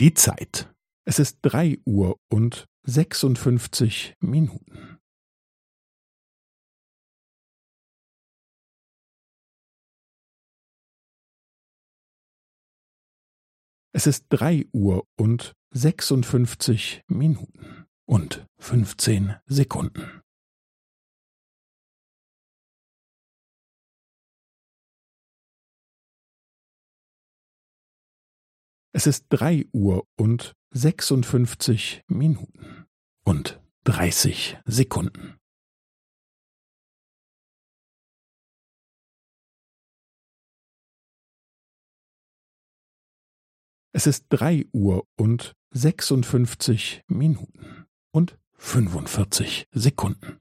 Die Zeit. Es ist drei Uhr und sechsundfünfzig Minuten. Es ist drei Uhr und sechsundfünfzig Minuten und fünfzehn Sekunden. Es ist drei Uhr und sechsundfünfzig Minuten und dreißig Sekunden. Es ist drei Uhr und sechsundfünfzig Minuten und fünfundvierzig Sekunden.